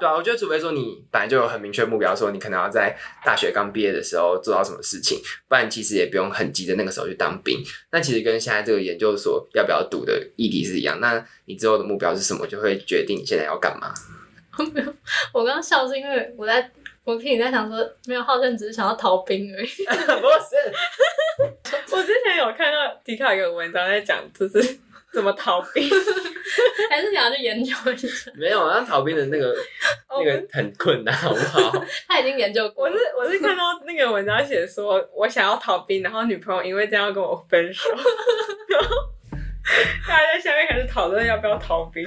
对啊，我觉得除非说你本来就有很明确目标，说你可能要在大学刚毕业的时候做到什么事情，不然其实也不用很急着那个时候去当兵。那其实跟现在这个研究所要不要读的议题是一样。那你之后的目标是什么，就会决定你现在要干嘛。没有，我刚刚笑是因为我在，我听你在想说，没有浩轩只是想要逃兵而已。不是，我之前有看到迪卡有个文章在讲，就是怎么逃兵。还是想要去研究一下？没有，那逃兵的那个 那个很困难，好不好？他已经研究过我是。我是看到那个文章写说，我想要逃兵，然后女朋友因为这样要跟我分手，然后大家在下面开始讨论要不要逃兵。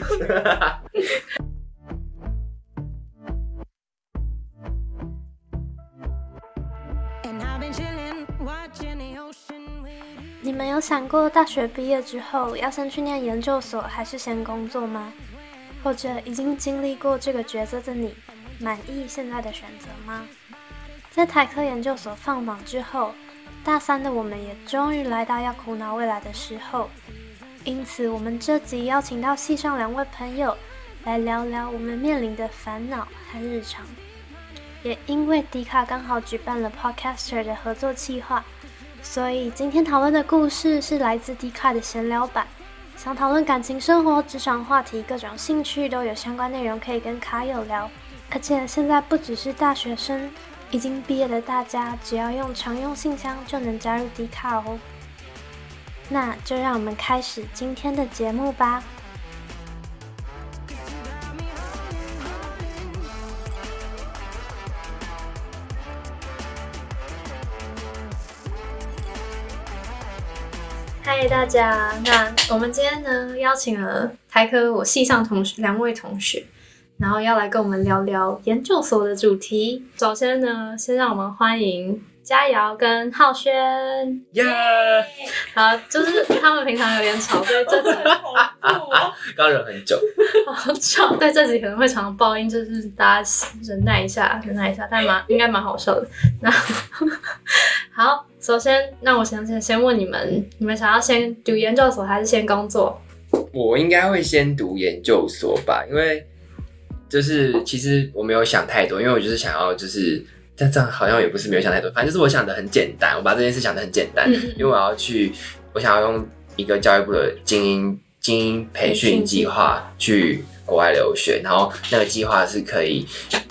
你们有想过大学毕业之后要先去念研究所，还是先工作吗？或者已经经历过这个抉择的你，满意现在的选择吗？在台科研究所放榜之后，大三的我们也终于来到要苦恼未来的时候。因此，我们这集邀请到系上两位朋友来聊聊我们面临的烦恼和日常。也因为迪卡刚好举办了 Podcaster 的合作计划。所以今天讨论的故事是来自迪卡的闲聊版，想讨论感情生活、职场话题，各种兴趣都有相关内容可以跟卡友聊。而且现在不只是大学生，已经毕业的大家，只要用常用信箱就能加入迪卡哦。那就让我们开始今天的节目吧。嗨，大家！那我们今天呢，邀请了台科我系上同学两位同学，然后要来跟我们聊聊研究所的主题。首先呢，先让我们欢迎佳瑶跟浩轩。耶！好，就是他们平常有点吵，所以这集刚忍很久，好吵。对，这集可能会常常爆音，就是大家忍耐一下，忍耐一下，但蛮应该蛮好笑的。那好。首先，那我想先先问你们，你们想要先读研究所还是先工作？我应该会先读研究所吧，因为就是其实我没有想太多，因为我就是想要就是但这样好像也不是没有想太多，反正就是我想的很简单，我把这件事想的很简单，因为我要去，我想要用一个教育部的精英精英培训计划去国外留学，然后那个计划是可以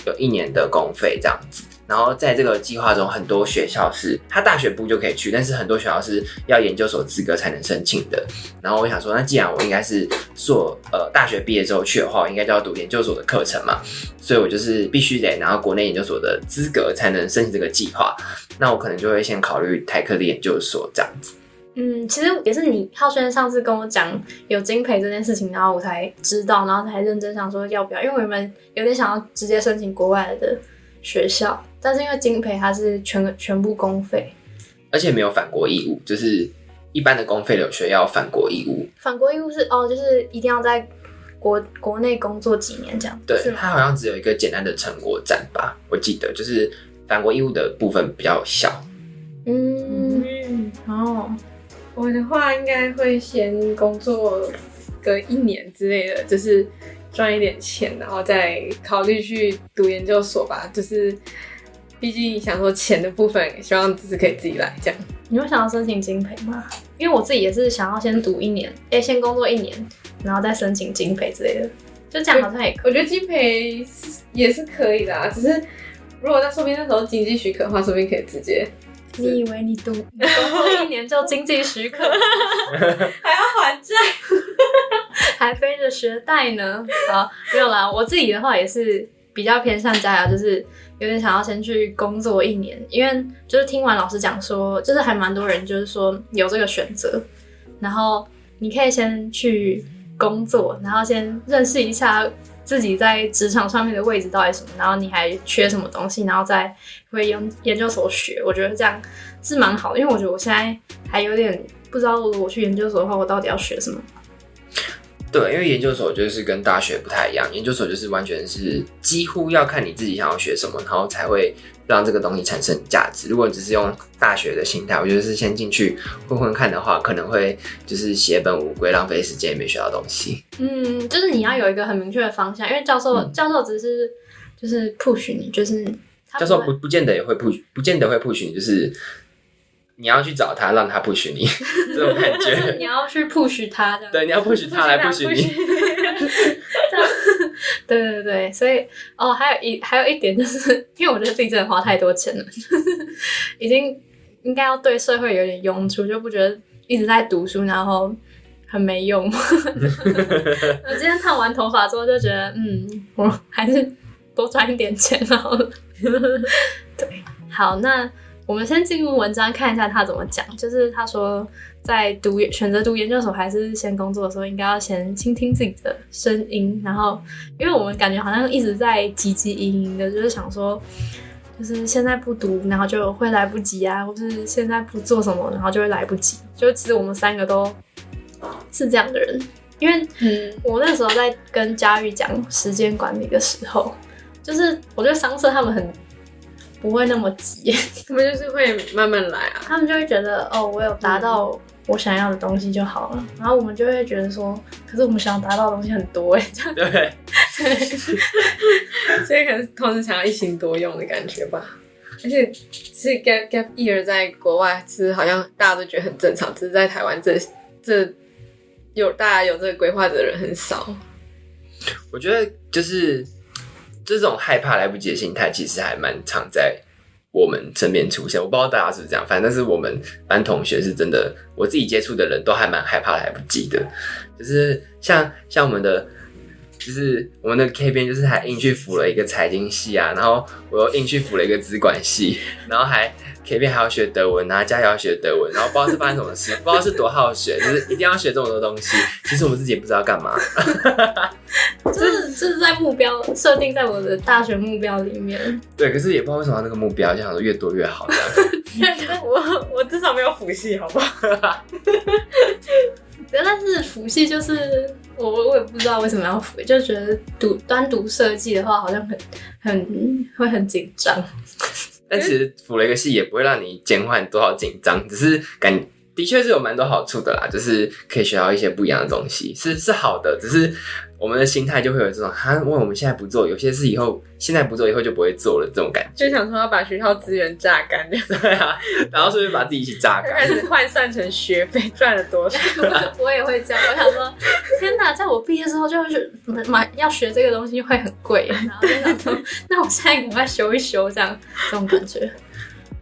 有一年的公费这样子。然后在这个计划中，很多学校是他大学部就可以去，但是很多学校是要研究所资格才能申请的。然后我想说，那既然我应该是硕呃大学毕业之后去的话，我应该就要读研究所的课程嘛，所以我就是必须得拿到国内研究所的资格才能申请这个计划。那我可能就会先考虑台科的研究所这样子。嗯，其实也是你浩轩上次跟我讲有金培这件事情，然后我才知道，然后才认真想说要不要，因为我们有点想要直接申请国外的学校。但是因为金培它是全全部公费，而且没有返国义务，就是一般的公费留学要返国义务。返国义务是哦，就是一定要在国国内工作几年这样。对，它好像只有一个简单的成果展吧，我记得就是返国义务的部分比较小。嗯，哦，我的话应该会先工作个一年之类的，就是赚一点钱，然后再考虑去读研究所吧，就是。毕竟想说钱的部分，希望只是可以自己来这样。你会想要申请金培吗？因为我自己也是想要先读一年，哎，先工作一年，然后再申请金培之类的。就这样好像也可以，我觉得金培也是可以的啊。只是如果那说明那时候经济许可的话，说不定可以直接。你以为你读 工作一年就经济许可，还要还债，还背着学贷呢？好，没有啦。我自己的话也是比较偏向加油，就是。有点想要先去工作一年，因为就是听完老师讲说，就是还蛮多人就是说有这个选择，然后你可以先去工作，然后先认识一下自己在职场上面的位置到底什么，然后你还缺什么东西，然后再回研研究所学。我觉得这样是蛮好的，因为我觉得我现在还有点不知道，如果我去研究所的话，我到底要学什么。对，因为研究所就是跟大学不太一样，研究所就是完全是几乎要看你自己想要学什么，然后才会让这个东西产生价值。如果你只是用大学的心态，我觉得是先进去混混看的话，可能会就是血本无归，浪费时间也没学到东西。嗯，就是你要有一个很明确的方向，因为教授、嗯教授只是就是 push 你，就是教授不不见得也会 push，不见得会 push 你，就是你要去找他，让他 push 你 这种感就是觉。你要去 push 他这样。对，你要 push 他来 push 你。对对对，所以哦，还有一 还有一点就是，因为我觉得自己真的花太多钱了，已经应该要对社会有点用处，就不觉得一直在读书，然后很没用。我今天烫完头发之后就觉得，嗯，我还是多赚一点钱好了。对，好，那我们先进入文章看一下他怎么讲。就是他说，在读选择读研究所还是先工作的时候，应该要先倾听自己的声音，然后，因为我们感觉好像一直在汲汲营营的，就是想说。就是现在不读，然后就会来不及啊，或是现在不做什么，然后就会来不及。就其实我们三个都是这样的人，因为嗯，我那时候在跟佳玉讲时间管理的时候，就是我觉得商社他们很不会那么急，他们就是会慢慢来啊。他们就会觉得哦，我有达到我想要的东西就好了，然后我们就会觉得说，可是我们想要达到的东西很多哎，这样对，所以可能同时想要一心多用的感觉吧。而且，是 gap gap year 在国外其实好像大家都觉得很正常，只是在台湾这这有大家有这个规划的人很少。我觉得就是这种害怕来不及的心态，其实还蛮常在我们身边出现。我不知道大家是不是这样，反正但是我们班同学是真的，我自己接触的人都还蛮害怕来不及的。就是像像我们的，就是我们的 K 边，就是还硬去辅了一个财经系啊，然后我又硬去辅了一个资管系，然后还 K 边还要学德文啊，家也要学德文，然后不知道是发生什么事，不知道是多好学，就是一定要学这么多东西。其实我们自己也不知道干嘛。就是就是在目标设定在我的大学目标里面，对，可是也不知道为什么那个目标，就想说越多越好这样。我我至少没有辅系，好不好？但是辅系就是我我也不知道为什么要辅，就觉得读单独设计的话好像很很会很紧张。但其实辅了一个系也不会让你减缓多少紧张，只是感的确是有蛮多好处的啦，就是可以学到一些不一样的东西，是是好的。只是我们的心态就会有这种，哈，问我们现在不做，有些事以后现在不做，以后就不会做了这种感觉。就想说要把学校资源榨干，对啊，然后顺便把自己一起榨干。始换算成学费赚了多少。我也会这样，我想说，天哪，在我毕业之后就会学买要学这个东西会很贵，然后就想说，那我现在赶快修一修，这样这种感觉。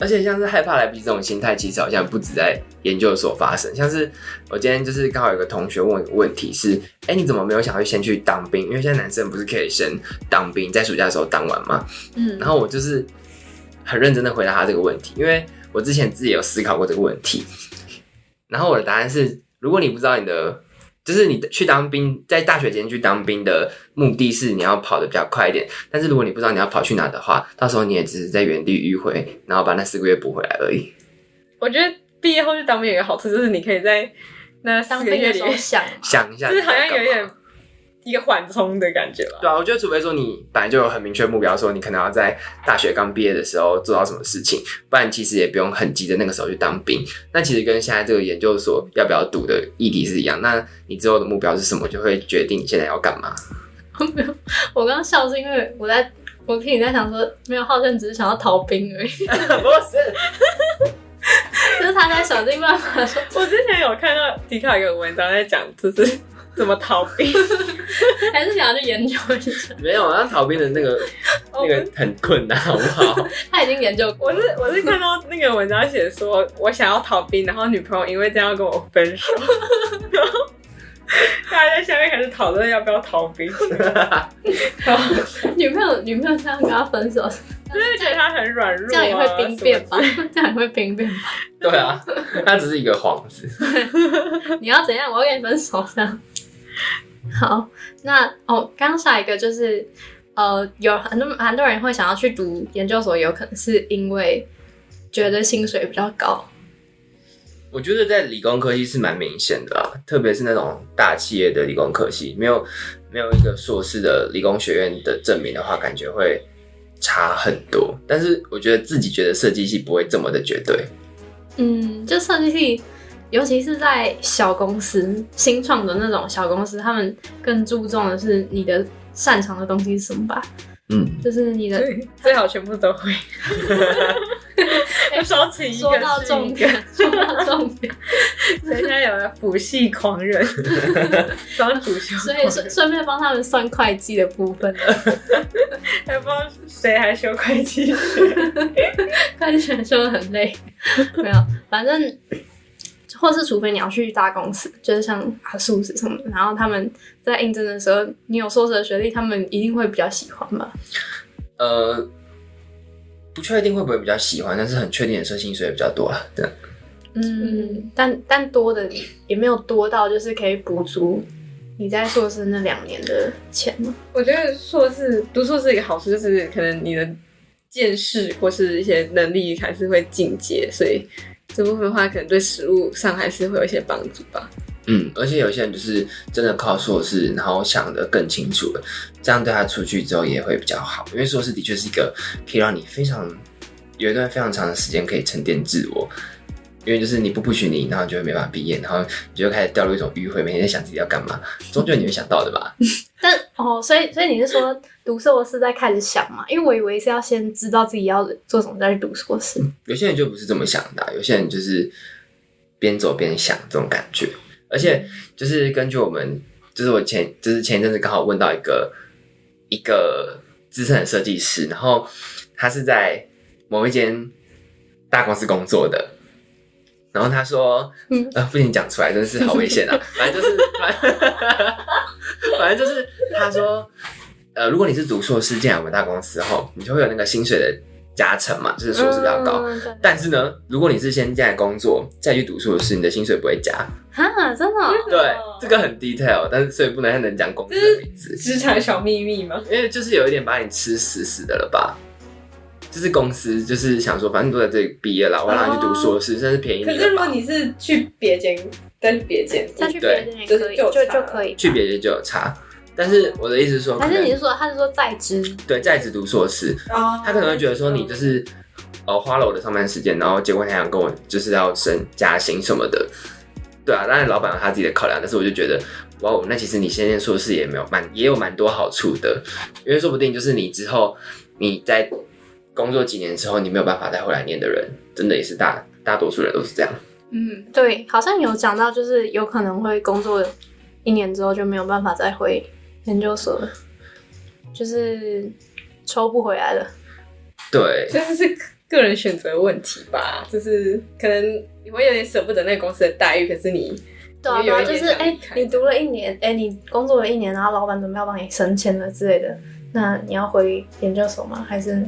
而且像是害怕来不及这种心态，其实好像不止在研究所发生。像是我今天就是刚好有个同学问我一个问题是：哎、你怎么没有想要先去当兵？因为现在男生不是可以先当兵，在暑假的时候当完吗？嗯，然后我就是很认真的回答他这个问题，因为我之前自己有思考过这个问题。然后我的答案是：如果你不知道你的，就是你去当兵，在大学间去当兵的目的是你要跑得比较快一点，但是如果你不知道你要跑去哪的话，到时候你也只是在原地迂回，然后把那四个月补回来而已。我觉得毕业后去当兵有一个好处，就是你可以在那当四个兵的时候月里面，想，想一下，就是好像有一点。一个缓冲的感觉吧。对啊，我觉得除非说你本来就有很明确目标，说你可能要在大学刚毕业的时候做到什么事情，不然其实也不用很急着那个时候去当兵。那其实跟现在这个研究所要不要读的议题是一样。那你之后的目标是什么，就会决定你现在要干嘛。没有，我刚刚笑是因为我在，我听你在想说，没有浩正只是想要逃兵而已，不是，就是他在想尽办法说，我之前有看到迪卡有个文章在讲，就是怎么逃兵。还是想要去研究一下。没有，那逃兵的那个 那个很困难，好不好？他已经研究过我是我是看到那个文章写说，我想要逃兵，然后女朋友因为这样要跟我分手，然后大家在下面开始讨论要不要逃兵，然后女朋友，女朋友这样跟他分手，就是觉得他很软弱、啊，这样也会兵变吧？这样也会兵变吧？对啊，他只是一个幌子。你要怎样？我要跟你分手这样。好，那哦，刚刚下一个就是呃，有很多很多人会想要去读研究所，有可能是因为觉得薪水比较高。我觉得在理工科系是蛮明显的啊，特别是那种大企业的理工科系，没有没有一个硕士的理工学院的证明的话，感觉会差很多。但是我觉得自己觉得设计系不会这么的绝对。嗯，就设计系，尤其是在小公司、新创的那种小公司，他们更注重的是你的擅长的东西是什么吧？嗯，就是你的，最好全部都会。我手起一个说到重点，说到重点，人家有了辅系狂人，双主修，所以顺顺便帮他们算会计的部分，还不知道谁还修会计学。会计学修的很累，没有，反正。或是除非你要去大公司，就是像阿数什么的，然后他们在应征的时候，你有硕士的学历，他们一定会比较喜欢吧？呃，不确定会不会比较喜欢，但是很确定的是薪水也比较多啊。这样，嗯，但但多的也没有多到就是可以补足你在硕士那两年的钱嘛。我觉得硕士读硕士一个好处就是，可能你的见识或是一些能力还是会进阶，所以这部分的话，可能对食物上还是会有一些帮助吧。嗯，而且有些人就是真的靠硕士，然后想得更清楚了，这样对他出去之后也会比较好。因为硕士的确是一个可以让你非常有一段非常长的时间可以沉淀自我。因为就是你不不许你，然后你就会没办法毕业，然后你就开始掉入一种迂回，每天在想自己要干嘛，终究你会想到的吧？但哦，所以所以你是说读硕士在开始想嘛？因为我以为是要先知道自己要做什么再去读硕士。有些人就不是这么想的啊、有些人就是边走边想这种感觉。而且就是根据我们，就是我前就是前一阵子刚好问到一个一个资深的设计师，然后他是在某一间大公司工作的。然后他说，嗯呃，不行讲出来，真是好危险啊！反正就是，反反正就是，他说，呃，如果你是读硕士进来我们大公司后，你就会有那个薪水的加成嘛，就是硕士比较高。嗯但是呢，如果你是先进来工作再去读硕士，你的薪水不会加。哈，真的哦、对，这个很 detail，但是所以不能能讲公司的名字，职场小秘密吗？因为就是有一点把你吃死死的了吧。就是公司就是想说，反正都在这里毕业了，我要让你去读硕士，甚至便宜可是如果你是去别间，再去别间，再去别间也可以，就就是就差就可以。去别间就有差，但是我的意思是说，可能还是你是说他是说在职？对在职读硕士，哦他可能会觉得说你就是呃花了我的上班时间，然后结果他想跟我就是要升加薪什么的，对啊，当然老板有他自己的考量，但是我就觉得哇，那其实你先念硕士也没有蛮也有蛮多好处的，因为说不定就是你之后你在工作几年之后，你没有办法再回来念的人，真的也是大大多数人都是这样。嗯，对，好像有讲到，就是有可能会工作一年之后就没有办法再回研究所了，就是抽不回来了。对，这就是个人选择问题吧，就是可能你会有点舍不得那个公司的待遇，可是你对啊，就是哎、你读了一年，哎、你工作了一年，然后老板准备要帮你升迁了之类的，那你要回研究所吗？还是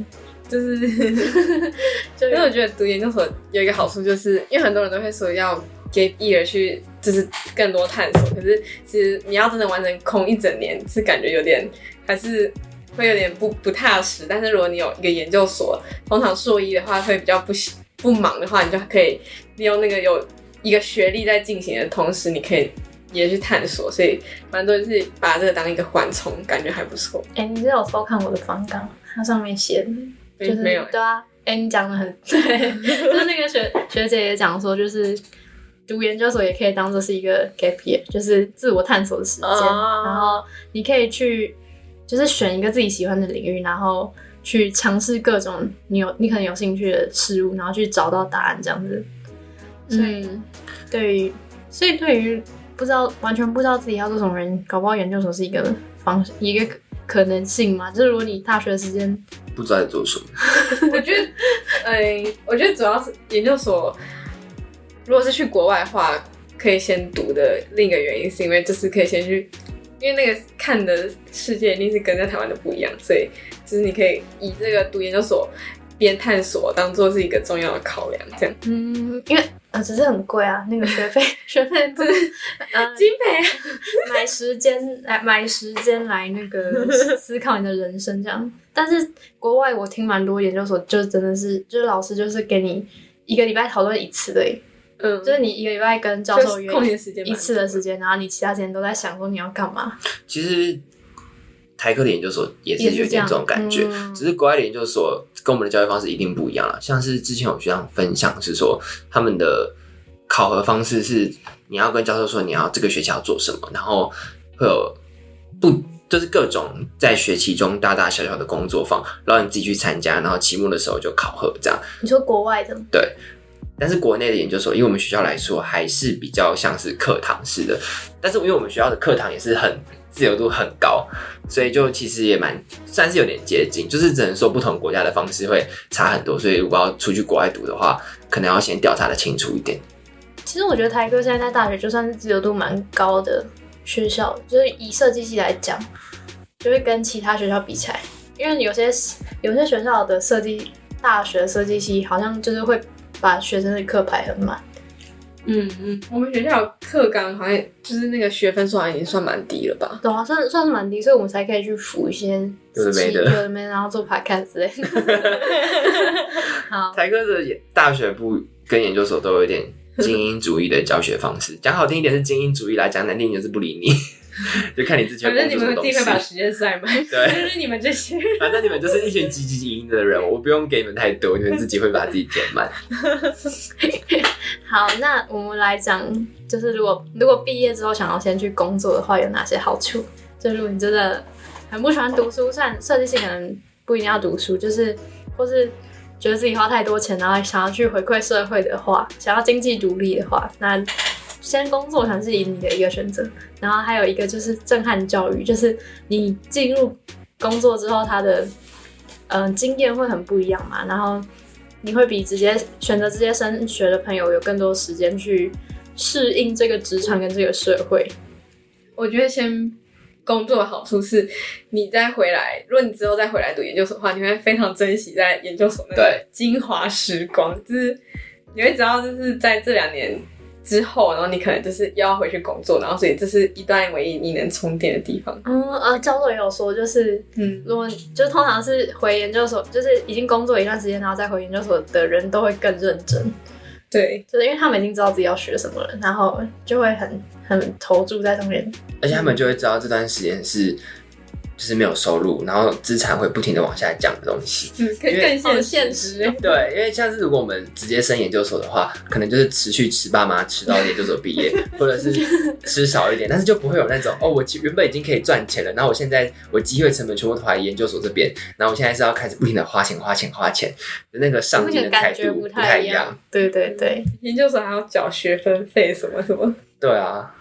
就是，就因为我觉得读研究所有一个好处，就是因为很多人都会说要 gap year 去，就是更多探索。可是其实你要真的完成空一整年，是感觉有点还是会有点不不踏实。但是如果你有一个研究所，通常硕一的话会比较不不忙的话，你就可以利用那个有一个学历在进行的同时，你可以也去探索。所以蛮多人是把这个当一个缓冲，感觉还不错。哎、你是有偷看我的访纲？它上面写的就是没有。对啊，哎、你讲的很对，就是那个学学姐也讲说，就是读研究所也可以当做是一个 gap year，就是自我探索的时间，哦。然后你可以去就是选一个自己喜欢的领域，然后去尝试各种你有你可能有兴趣的事物，然后去找到答案这样子。所以嗯，对于所以对于不知道完全不知道自己要做什么人，搞不好研究所是一个方一个可能性嘛。就是如果你大学时间不知道在做什么。我觉得，哎，我觉得主要是研究所，如果是去国外的话，可以先读的另一个原因，是因为就是可以先去，因为那个看的世界一定是跟在台湾的不一样，所以就是你可以以这个读研究所边探索当做是一个重要的考量，这样。嗯，因为呃只是很贵啊，那个学费 学费不是呃金培 买时间来买时间来那个思考你的人生这样。但是国外我听蛮多研究所，就真的是就是老师就是给你一个礼拜讨论一次的，嗯，就是你一个礼拜跟教授约空闲时间一次的时间，然后你其他时间都在想说你要干嘛。其实台科的研究所也是有点这种感觉，嗯只是国外的研究所跟我们的教育方式一定不一样了。像是之前有学长分享是说，他们的考核方式是你要跟教授说你要这个学期要做什么，然后会有不就是各种在学期中大大小小的工作坊，然后你自己去参加，然后期末的时候就考核这样。你说国外的吗，对，但是国内的研究所，以我们学校来说，还是比较像是课堂式的。但是因为我们学校的课堂也是很自由度很高，所以就其实也蛮算是有点接近，就是只能说不同国家的方式会差很多。所以如果要出去国外读的话，可能要先调查的清楚一点。其实我觉得台科现在在大学就算是自由度蛮高的学校，就是以设计系来讲，就会跟其他学校比起来，因为有些有些学校的设计大学设计系好像就是会把学生的课排很满。嗯嗯，我们学校课纲好像就是那个学分数好像已经算蛮低了吧？对啊，算算是蛮低，所以我们才可以去辅一些有的没的有的没，然后做 podcast 之类的。好，台科的大学部跟研究所都有一点精英主义的教学方式，讲好听一点是精英主义来，讲难听一点就是不理你，就看你自己反会正你们自。己会把时间塞满，对就是你们这些人。反正你们就是一群积极营的人，我不用给你们太多，你们自己会把自己填满。好，那我们来讲，就是如果如果毕业之后想要先去工作的话，有哪些好处？就如果你真的很不喜欢读书，虽然设计系可能不一定要读书，就是或是觉得自己花太多钱，然后想要去回馈社会的话，想要经济独立的话，那先工作可能是你的一个选择。然后还有一个就是震撼教育，就是你进入工作之后，他的嗯、呃经验会很不一样嘛，然后你会比直接选择直接升学的朋友有更多时间去适应这个职场跟这个社会。我觉得先工作的好处是，你再回来，如果你之后再回来读研究所的话，你会非常珍惜在研究所那个对精华时光，就是你会知道，就是在这两年之后，然后你可能就是又要回去工作，然后所以这是一段唯一你能充电的地方。嗯呃，教授也有说，就是嗯，如果就通常是回研究所，就是已经工作一段时间，然后再回研究所的人都会更认真，对，就是因为他们已经知道自己要学什么了，然后就会很很投注在上面。而且他们就会知道这段时间是就是没有收入，然后资产会不停的往下降的东西。嗯，更因为更好现现实实。对，因为像是如果我们直接升研究所的话，可能就是持续吃爸妈吃到研究所毕业，或者是吃少一点，但是就不会有那种哦，我其原本已经可以赚钱了，然后我现在我机会成本全部投在研究所这边，然后我现在是要开始不停的花钱花钱花钱，那个上那进的态个感觉度不太太一样一样。。对对对，研究所还要缴学分费什么什么。对啊，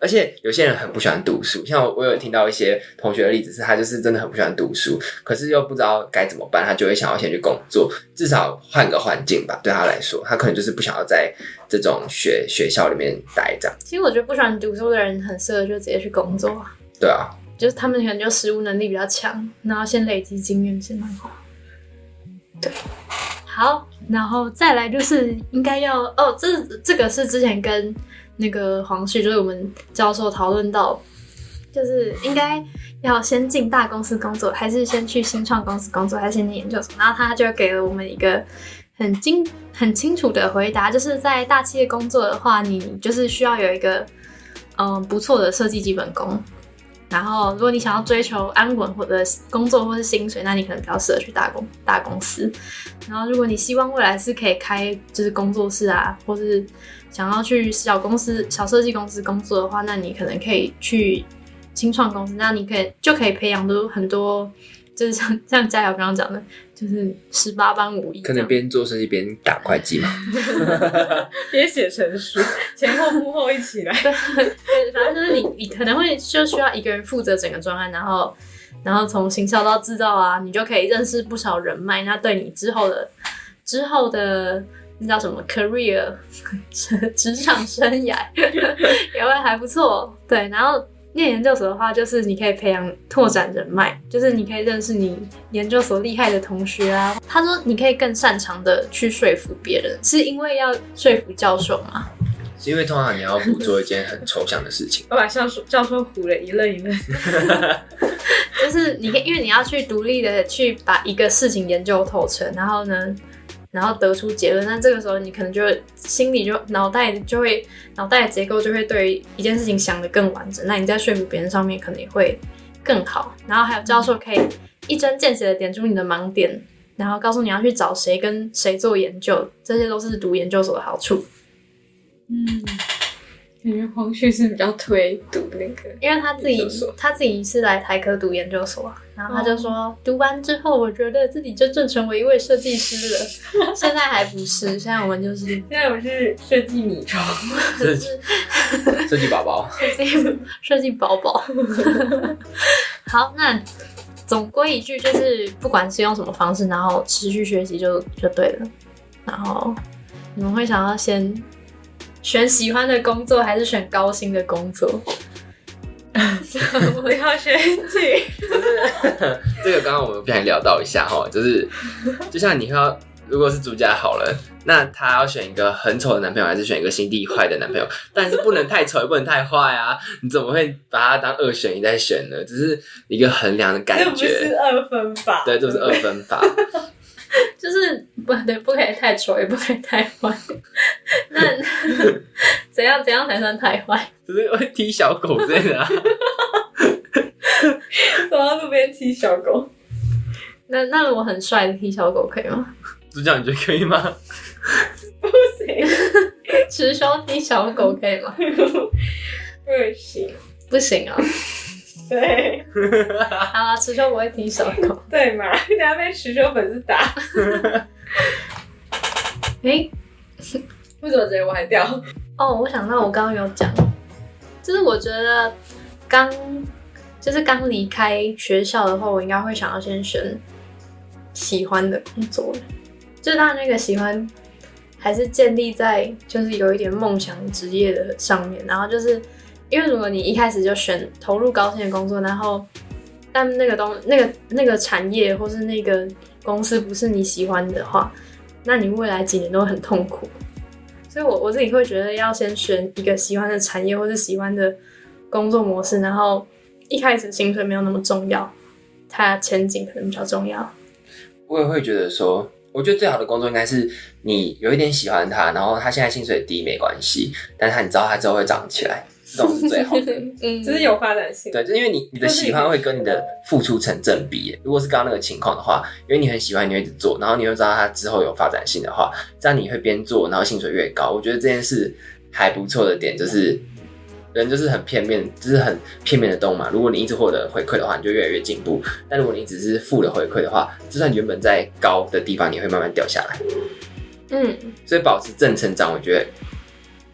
而且有些人很不喜欢读书，像我我有听到一些同学的例子，是他就是真的很不喜欢读书，可是又不知道该怎么办，他就会想要先去工作，至少换个环境吧。对他来说，他可能就是不想要在这种学学校里面待这样。其实我觉得不喜欢读书的人很适合就直接去工作啊，对啊，就是他们可能就实务能力比较强，然后先累积经验先蛮好。对，好，然后再来就是应该要哦，这这个是之前跟那个黄旭，就是我们教授讨论到，就是应该要先进大公司工作，还是先去新创公司工作，还是先念研究所？然后他就给了我们一个很精很清楚的回答，就是在大企业工作的话，你就是需要有一个嗯不错的设计基本功。然后，如果你想要追求安稳或者工作或是薪水，那你可能比较适合去大公大公司。然后，如果你希望未来是可以开就是工作室啊，或是想要去小公司、小设计公司工作的话，那你可能可以去新创公司，那你可以就可以培养出很多，就是像像佳瑶刚刚讲的，就是十八般武艺。可能边做设计边打会计嘛。边写程序，前后幕后一起来。对，反正就是你，你可能会就需要一个人负责整个专案，然后，然后从行销到制造啊，你就可以认识不少人脉，那对你之后的之后的那叫什么 career 职场生涯也会还不错。对，然后念研究所的话，就是你可以培养拓展人脉，就是你可以认识你研究所厉害的同学啊。他说你可以更擅长的去说服别人，是因为要说服教授吗？是因为通常你要捕捉一件很抽象的事情，我把教授教授唬了一愣一愣。就是你可以，因为你要去独立的去把一个事情研究透彻，然后呢，然然后得出结论。那这个时候你可能就心里就脑袋就会脑袋的结构就会对一件事情想得更完整。那你在说服别人上面可能也会更好。然后还有教授可以一针见血的点出你的盲点，然后告诉你要去找谁跟谁做研究，这些都是读研究所的好处。嗯，感觉黄旭是比较推读那个，因为他自己他自己是来台科读研究所，然后他就说、读完之后，我觉得自己真正成为一位设计师了。现在还不是，现在我们就是现在我是设计米虫，设计设计宝宝，设 计设计宝宝。好，那总归一句就是，不管是用什么方式，然后持续学习就就对了。然后你们会想要先选喜欢的工作，还是选高薪的工作？我要选举。这个刚刚我们不小心聊到一下哈，就是就像你要如果是主角好了，那他要选一个很丑的男朋友，还是选一个心地坏的男朋友？但是不能太丑，也不能太坏啊！你怎么会把他当二选一在选呢？只是一个衡量的感这不是。二分法，对，这不是二分法。就是不对，不可以太丑，也不可以太坏。那 怎样怎样才算太坏？就是会踢小狗之类的啊。走到路边踢小狗，那那我很帅的踢小狗可以吗？就这样你觉得可以吗？不行，持修踢小狗可以吗？不行，不行啊！对好了，持修不会踢小狗。对嘛，等下被池兄粉丝打，诶、为什么直接歪掉？哦，我想到我刚刚有讲，就是我觉得刚就是刚离开学校的话，我应该会想要先选喜欢的工作，就是那个喜欢还是建立在就是有一点梦想职业的上面，然后就是因为如果你一开始就选投入高薪的工作，然后但那个东那个那个产业或是那个公司不是你喜欢的话，那你未来几年都会很痛苦。所以我我自己会觉得要先选一个喜欢的产业或是喜欢的工作模式，然后一开始薪水没有那么重要，它前景可能比较重要。我也会觉得说，我觉得最好的工作应该是你有一点喜欢它，然后它现在薪水低没关系，但是他你知道它之后会涨起来，这种是最好的。嗯，只是有发展性。对，就因为你你的喜欢会跟你的付出成正比。如果是刚刚那个情况的话，因为你很喜欢，你会一直做，然后你又知道它之后有发展性的话，这样你会边做，然后薪水越高。我觉得这件事还不错的点就是，人就是很片面，就是很片面的动物嘛。如果你一直获得回馈的话，你就越来越进步；但如果你只是负的回馈的话，就算你原本在高的地方，你会慢慢掉下来。嗯，所以保持正成长，我觉得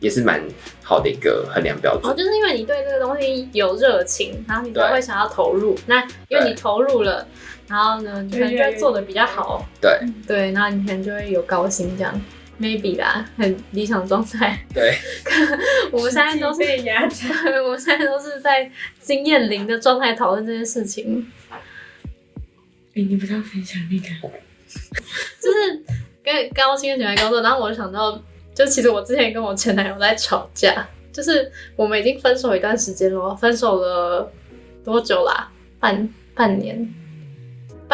也是蛮好的一个衡量标准哦，就是因为你对这个东西有热情，然后你才会想要投入。那因为你投入了，然后呢，你可能就会做的比较好，对对，然后你可能就会有高薪这样。Maybe 啦，很理想状态。对，我们现在都是被压榨，我们现在都是在经验零的状态讨论这件事情，哎、你不是要分享那个？就是跟高薪喜欢工作，然后我就想到，就其实我之前跟我前男友在吵架，就是我们已经分手一段时间了，分手了多久啦？半半年，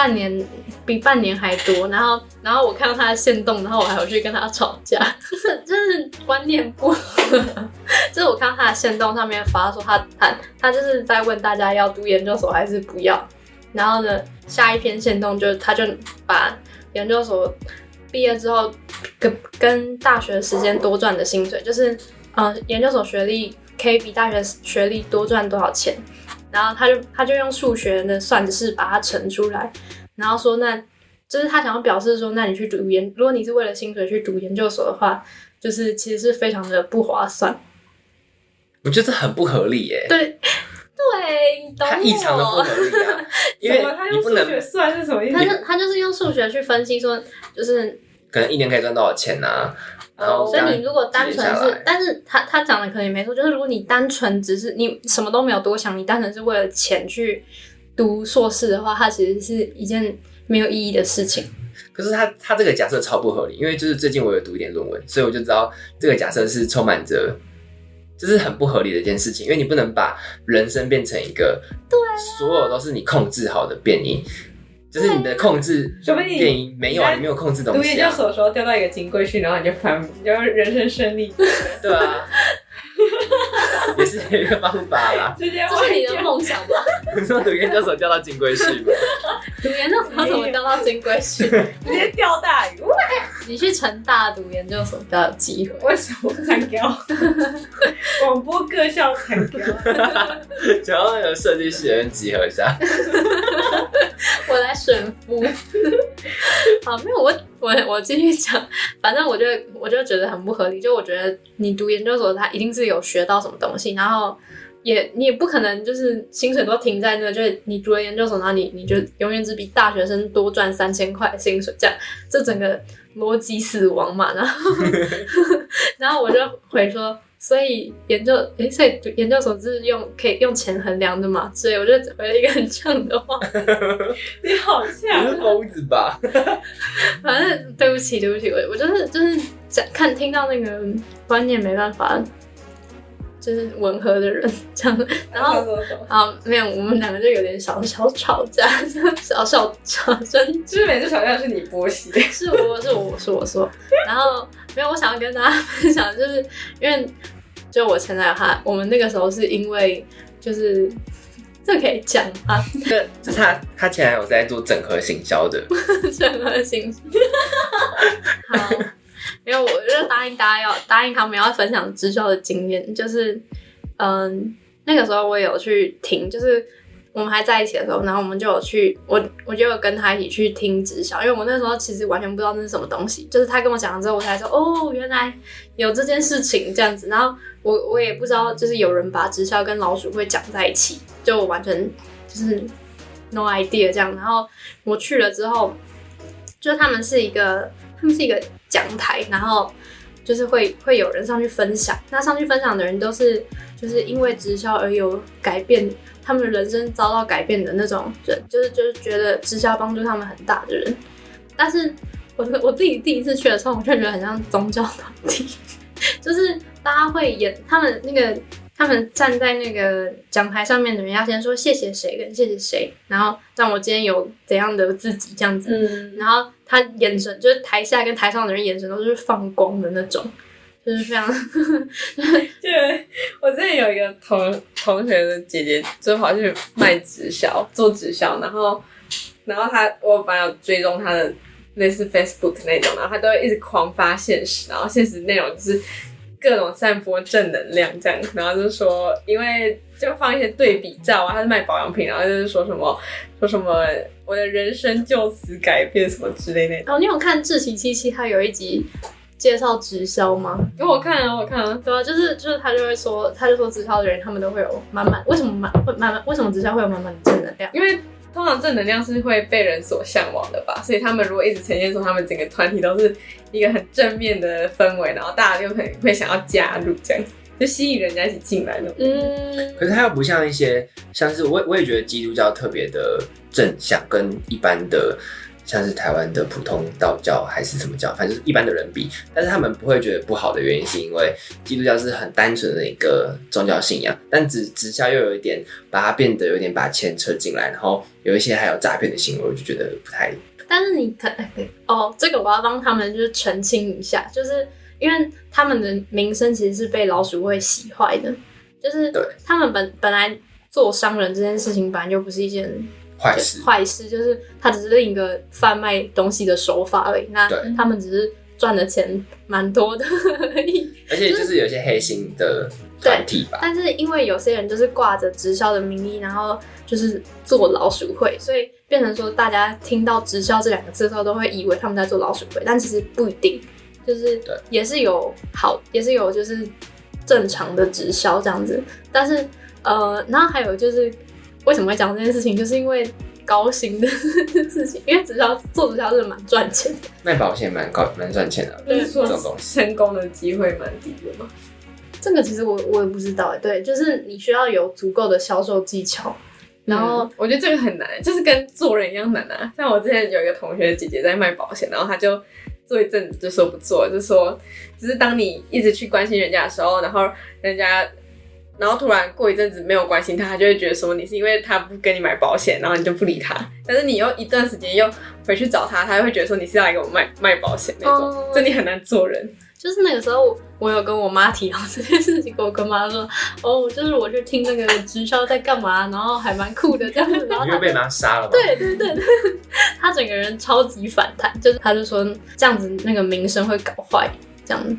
半年比半年还多。然后，然后我看到他的线动，然后我还回去跟他吵架，就是就是观念不合。就是我看到他的线动上面发说他他他就是在问大家要读研究所还是不要。然后呢，下一篇线动就他就把研究所毕业之后跟跟大学时间多赚的薪水，就是呃研究所学历可以比大学学历多赚多少钱，然后他就他就用数学的算式把它乘出来，然后说那就是他想要表示说，那你去读研，如果你是为了薪水去读研究所的话，就是其实是非常的不划算。我觉得这很不合理耶，对对，你懂它异常的不我。合理啊，因为 他用数学算是什么意思？他就他就是用数学去分析说，就是可能一年可以赚多少钱啊，然后所以你如果单纯是但是他他讲的可能也没错，就是如果你单纯只是你什么都没有多想，你单纯是为了钱去读硕士的话，它其实是一件没有意义的事情。可是他他这个假设超不合理，因为就是最近我有读一点论文，所以我就知道这个假设是充满着。就是很不合理的一件事情，因为你不能把人生变成一个对、所有都是你控制好的变因。就是你的控制说不定电影没有啊，你没有控制东读研究所的时候掉到一个金龟婿，然后你就翻，你就人生胜利，对啊，也是一个方法啦。直接这是你的忘梦想吧？你说读研究所掉到金龟婿吗？读研究所怎么掉到金龟婿？直接钓大鱼。哇你去成大读研究所比较有机会。为什么参标？广播各校参标。想要那个设计系的人集合一下，我来选夫。好，没有我我我继续讲，反正我就我就觉得很不合理，就我觉得你读研究所，他一定是有学到什么东西，然后也你也不可能就是薪水都停在那，就是你读了研究所，然后你你就永远只比大学生多赚三千块薪水，这样这整个逻辑死亡嘛。然后然后我就回说。所以研究，诶，所以研究所是用可以用钱衡量的嘛？所以我就回了一个很这样的话。你好你像是疯子吧？反正对不起，对不起，我我就是就是讲看听到那个观念没办法，就是吻合的人这样，然后？啊没有，我们两个就有点小小吵架，小小吵争。就是每次吵架是你波西，是我是我是我说，然后没有，我想要跟大家分享，就是因为就我前男友他，我们那个时候是因为就是这可以讲啊，这就是他他前男友在做整合行销的，整合行销。好，因为我就答应大家要答应他们要分享直销的经验，就是嗯，那个时候我也有去听，就是我们还在一起的时候，然后我们就有去，我我就有跟他一起去听直销，因为我那时候其实完全不知道那是什么东西，就是他跟我讲了之后，我才说哦，原来有这件事情这样子，然后我我也不知道，就是有人把直销跟老鼠会讲在一起，就完全就是 no idea 这样，然后我去了之后，就他们是一个，他们是一个讲台，然后就是会会有人上去分享，那上去分享的人都是就是因为直销而有改变，他们人生遭到改变的那种人，就是就是觉得直销帮助他们很大的人。但是我我自己第一次去的时候，我就觉得很像宗教团体，就是大家会演他们那个。他们站在那个讲台上面的人要先说谢谢谁跟谢谢谁，然后让我今天有怎样的自己这样子，嗯，然后他眼神就是台下跟台上的人眼神都是放光的那种，就是非常 就我之前有一个同同学的姐姐，就跑去卖直销，做直销，然后然后她我本来有追踪她的类似 Facebook 那种，然后她都会一直狂发现实，然后现实内容就是各种散播正能量这样，然后就是说，因为就放一些对比照啊，她是卖保养品，然后就是说什么说什么我的人生就此改变什么之类那种。哦，你有看《志奇七七》他有一集介绍直销吗？因为我看啊，我看啊，对啊，就是就是他就会说，他就说直销的人他们都会有满满，为什么满会满满？为什么直销会有满满的正能量？因为通常正能量是会被人所向往的吧，所以他们如果一直呈现出他们整个团体都是一个很正面的氛围，然后大家就可能会想要加入，这样就吸引人家一起进来那种。嗯，可是他又不像一些，像是我我也觉得基督教特别的正向，跟一般的像是台湾的普通道教还是什么教，反正就是一般的人比，但是他们不会觉得不好的原因，是因为基督教是很单纯的一个宗教信仰，但直直销又有一点把它变得有点把钱扯进来，然后有一些还有诈骗的行为，我就觉得不太。但是你可哦，这个我要帮他们就是澄清一下，就是因为他们的名声其实是被老鼠会洗坏的，就是对。他们本本来做商人这件事情本来就不是一件坏事。坏事，就是它只是另一个贩卖东西的手法而已。那他们只是赚的钱蛮多的而已。而且就是有些黑心的团体吧，但是因为有些人就是挂着直销的名义，然后就是做老鼠会，所以变成说大家听到直销这两个字之后，都会以为他们在做老鼠会，但其实不一定，就是也是有好，也是有就是正常的直销这样子。但是呃，然后还有就是为什么会讲这件事情，就是因为高薪的事情，因为直销做直销是蛮赚钱的。卖保险蛮高蛮赚钱的，就是说这种东西。成功的机会蛮低的嘛。这个其实我我也不知道哎，对，就是你需要有足够的销售技巧，然后嗯我觉得这个很难，就是跟做人一样难啊。像我之前有一个同学姐姐在卖保险，然后她就做一阵子就说不做，就说只是当你一直去关心人家的时候，然后人家然后突然过一阵子没有关心他，他就会觉得说你是因为他不跟你买保险，然后你就不理他。但是你又一段时间又回去找他，他就会觉得说你是要来给我卖卖保险那种，哦就你很难做人。就是那个时候，我有跟我妈提到这件事情，跟我跟妈说，哦，就是我去听那个直销在干嘛，然后还蛮酷的这样子，然后她你会被妈杀了吗？对对对，他整个人超级反弹，就是他就说这样子那个名声会搞坏，这样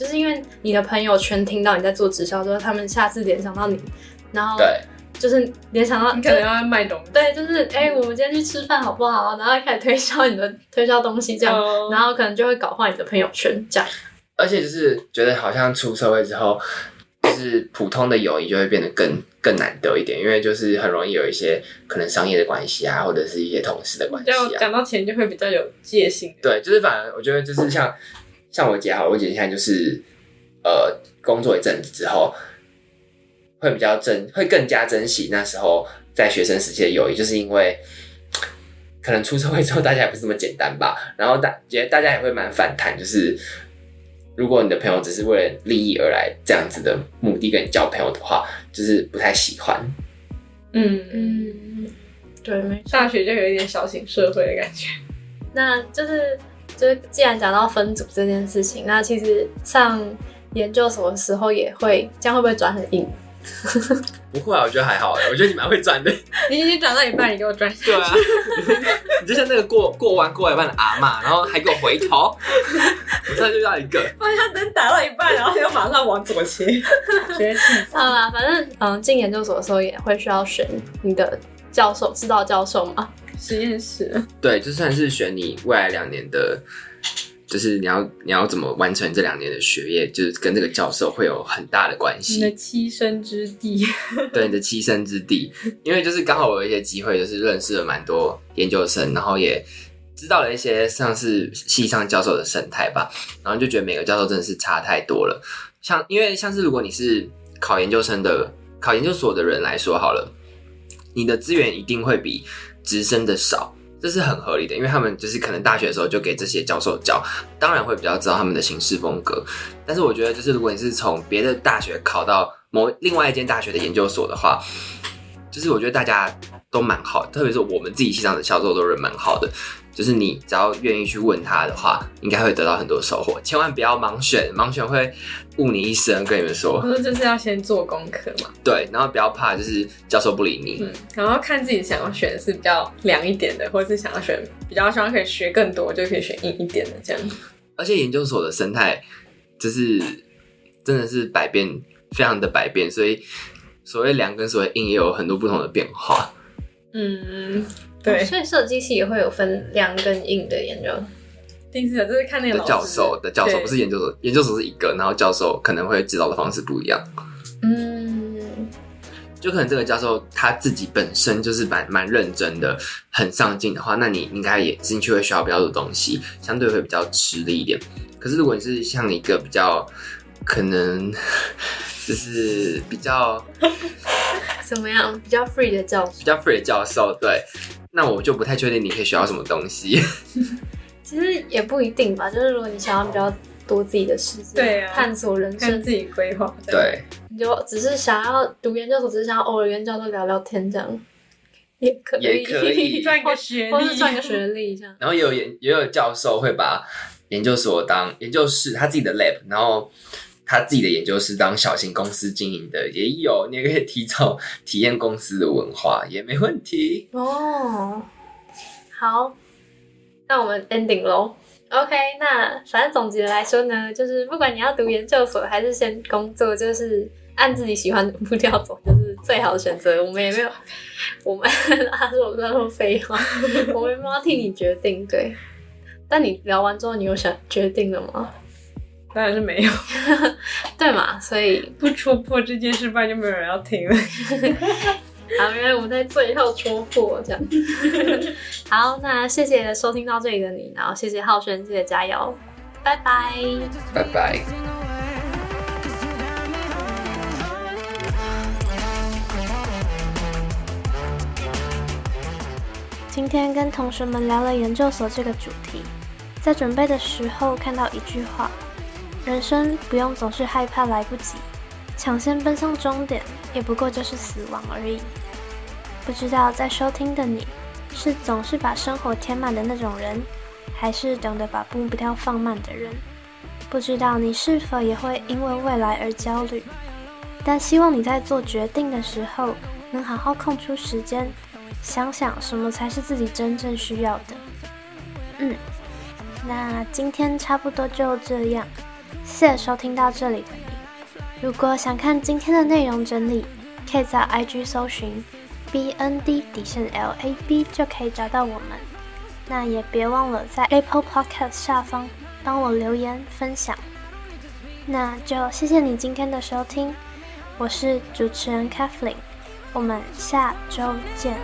就是因为你的朋友圈听到你在做直销之后，他们下次联想到你，然后对，就是联想到你可能要卖东西，对，就是哎、我们今天去吃饭好不好？然后开始推销你的 推销东西这样，哦然后可能就会搞坏你的朋友圈这样。而且就是觉得好像出社会之后，就是普通的友谊就会变得更更难得一点，因为就是很容易有一些可能商业的关系啊，或者是一些同事的关系啊。就讲到钱就会比较有戒心。对，就是反而我觉得就是像像我姐好，我姐现在就是呃工作一阵子之后，会比较珍，会更加珍惜那时候在学生时期的友谊，就是因为可能出社会之后大家也不是这么简单吧，然后大觉得大家也会蛮反弹，就是如果你的朋友只是为了利益而来这样子的目的跟你交朋友的话，就是不太喜欢。嗯，嗯，对，没错。大学就有一点小型社会的感觉。那就是就是，既然讲到分组这件事情，那其实上研究所的时候也会，这样会不会转很硬？不会啊，我觉得还好哎，我觉得你蛮会转的。你已经转到一半，你给我转。对啊，你就像那个过过弯过一半的阿妈，然后还给我回头，我这就要一个。发现打到一半，然后又马上往左切，学气死。好啦，反正嗯，进研究所的时候也会需要选你的教授，指导教授嘛。实验室，对，就算是选你未来两年的，就是你要你要怎么完成这两年的学业，就是跟这个教授会有很大的关系你的，栖身之地。对你的栖身之地。因为就是刚好我有一些机会，就是认识了蛮多研究生，然后也知道了一些像是系上教授的生态吧，然后就觉得每个教授真的是差太多了。像因为像是如果你是考研究生的、考研究所的人来说好了，你的资源一定会比直升的少，这是很合理的，因为他们就是可能大学的时候就给这些教授教，当然会比较知道他们的行事风格。但是我觉得，就是如果你是从别的大学考到某另外一间大学的研究所的话，就是我觉得大家都蛮好，特别是我们自己系上的教授都是蛮好的。就是你只要愿意去问他的话，应该会得到很多收获。千万不要盲选，盲选会误你一生。跟你们说就是要先做功课嘛，对，然后不要怕，就是教授不理你。嗯，然后看自己想要选的是比较凉一点的，或者是想要选比较希望可以学更多，就可以选硬一点的这样。而且研究所的生态就是真的是百变，非常的百变，所以所谓凉跟所谓硬也有很多不同的变化。嗯，对，所以设计系也会有分量跟硬的研究。定制的就是看那个的教授的教授不是研究所，研究所是一个，然后教授可能会指导的方式不一样。嗯，就可能这个教授他自己本身就是蛮蛮认真的，很上进的话，那你应该也进去会学到比较多东西，相对会比较吃力一点。可是如果你是像一个比较可能 就是比较怎么样？比较 free 的教授比，较 free 的教授，对，那我就不太确定你可以学到什么东西。其实也不一定吧。就是如果你想要比较多自己的时间，对啊探索人生，自己规划。对，你就只是想要读研究所，只是想要偶尔跟教授聊聊天这样，也可以，也可以 赚个学历，或是赚个学历这样。然后也有研也有教授会把研究所当研究室，他自己的 lab，然后他自己的研究室当小型公司经营的也有，你也可以提早体验公司的文化，也没问题。哦，好，那我们 ending 喽。OK，那反正总结来说呢，就是不管你要读研究所还是先工作，就是按自己喜欢的步调走，就是最好的选择。我们也没有，我们他说我在说废话，我们没有要替你决定，对。但你聊完之后，你有想决定了吗？当然是没有，对嘛？所以 不戳破这件事，不然就没有人要听了。好，原来我们在最后戳破这样。好，那谢谢收听到这里的你，然后谢谢浩轩，谢谢加油，拜拜。拜拜。今天跟同学们聊了研究所这个主题，在准备的时候看到一句话：人生不用总是害怕来不及，抢先奔向终点，也不过就是死亡而已。不知道在收听的你，是总是把生活填满的那种人，还是懂得把步调放慢的人？不知道你是否也会因为未来而焦虑？但希望你在做决定的时候，能好好空出时间，想想什么才是自己真正需要的。嗯，那今天差不多就这样，谢谢收听到这里的你。如果想看今天的内容整理，可以在 IG 搜寻 BND 底线 LAB 就可以找到我们。那也别忘了在 Apple Podcast 下方帮我留言分享。那就谢谢你今天的收听，我是主持人 Kathleen，我们下周见。